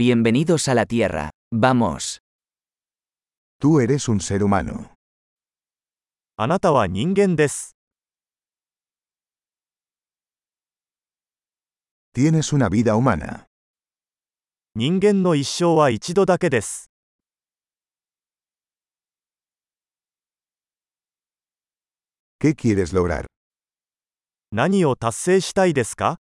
Bienvenidos a la Tierra. Vamos. Tú eres un ser humano. あなたは人間です。 Tienes una vida humana. 人間の一生は一度だけです。 ¿Qué quieres lograr? 何を達成したいですか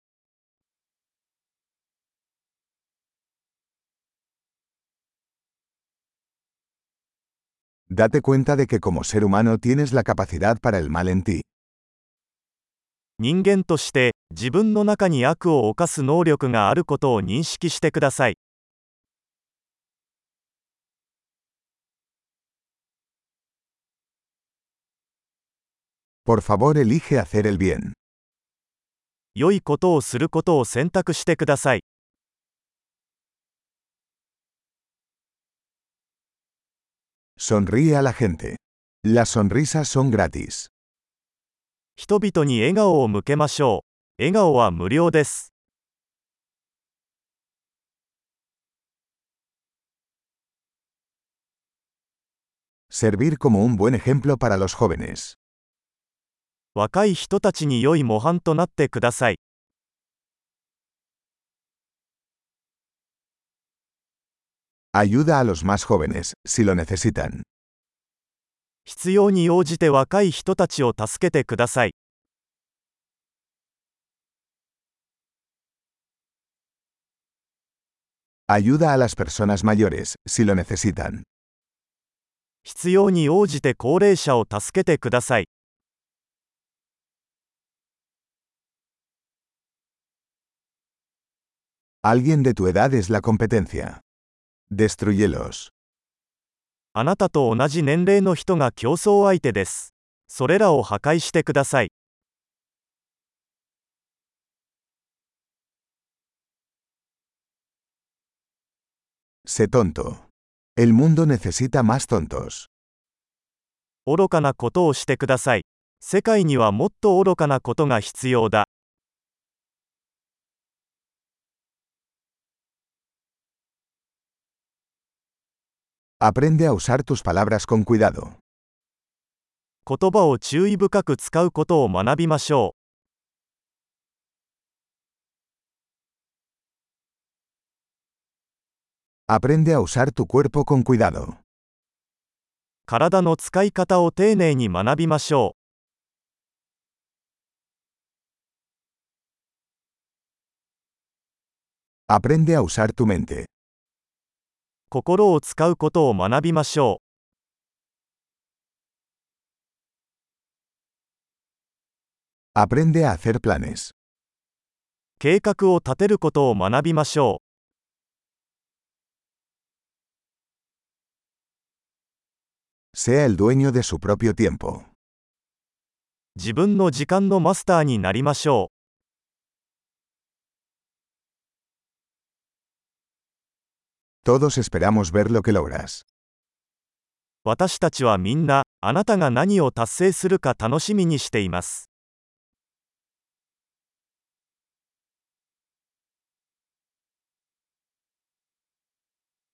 Date cuenta de que como ser humano tienes la capacidad para el mal en ti. 人間として、自分の中に悪を犯す能力があることを認識してください。 Por favor, elige hacer el bien. 良いことをすることを選択してください。 Sonríe a la gente. Las sonrisas son gratis. 人々に笑顔を向けましょう。笑顔は無料です。 Servir como un buen ejemplo para los jóvenes. 若い人たちに良い模範となってください。 Ayuda a los más jóvenes, si lo necesitan. 必要に応じて若い人たちを助けてください。 Ayuda a las personas mayores, si lo necesitan. 必要に応じて高齢者を助けてください。 Alguien de tu edad es la competencia. Destruyelos. あなたと同じ年齢の人が競争相手です。それらを破壊してください。Sé tonto. El mundo necesita más tontos. 愚かなことをしてください。世界にはもっと愚かなことが必要だ。Aprende a usar tus palabras con cuidado. 言葉を注意深く使うことを学びましょ Aprende a usar tu cuerpo con cuidado. う。体の使い方を丁寧に学びましょ Aprende a usar tu mente. う。心を使うことを学びましょ.う。計画を立てることを学びましょ Sea el dueño de su propio tiempo. う。自分の時間のマスターになりましょう。Todos esperamos ver lo que logras. 私たちはみんな、あなたが何を達成するか楽しみにしています。